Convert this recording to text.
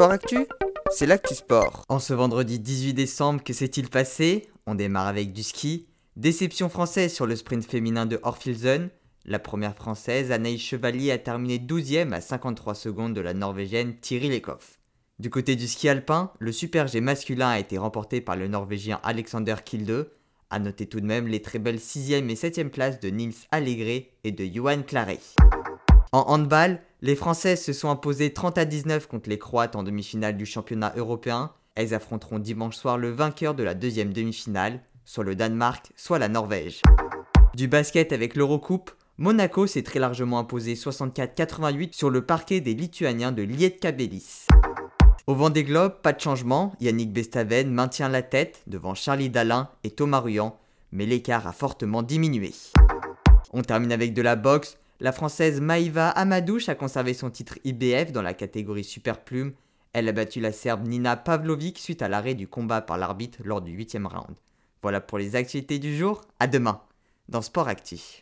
Sport Actu, c'est l'actu sport. En ce vendredi 18 décembre, que s'est-il passé? On démarre avec du ski. Déception française sur le sprint féminin de Orfilsen. La première française, Anaïs Chevalier, a terminé 12ème à 53 secondes de la norvégienne Thierry Lekoff. Du côté du ski alpin, le Super G masculin a été remporté par le norvégien Alexander Kilde. A noter tout de même les très belles 6ème et 7ème places de Nils Allegré et de Johan Claret. En handball, les Françaises se sont imposées 30 à 19 contre les Croates en demi-finale du championnat européen. Elles affronteront dimanche soir le vainqueur de la deuxième demi-finale, soit le Danemark, soit la Norvège. Du basket avec l'Eurocoupe, Monaco s'est très largement imposé 64-88 sur le parquet des Lituaniens de Lietkabelis. Au vent des globes, pas de changement, Yannick Bestaven maintient la tête devant Charlie Dalin et Thomas Ruyant, mais l'écart a fortement diminué. On termine avec de la boxe, la française Maïva Amadouche a conservé son titre IBF dans la catégorie super plume. Elle a battu la serbe Nina Pavlovic suite à l'arrêt du combat par l'arbitre lors du 8 round. Voilà pour les activités du jour, à demain dans Sport Actif.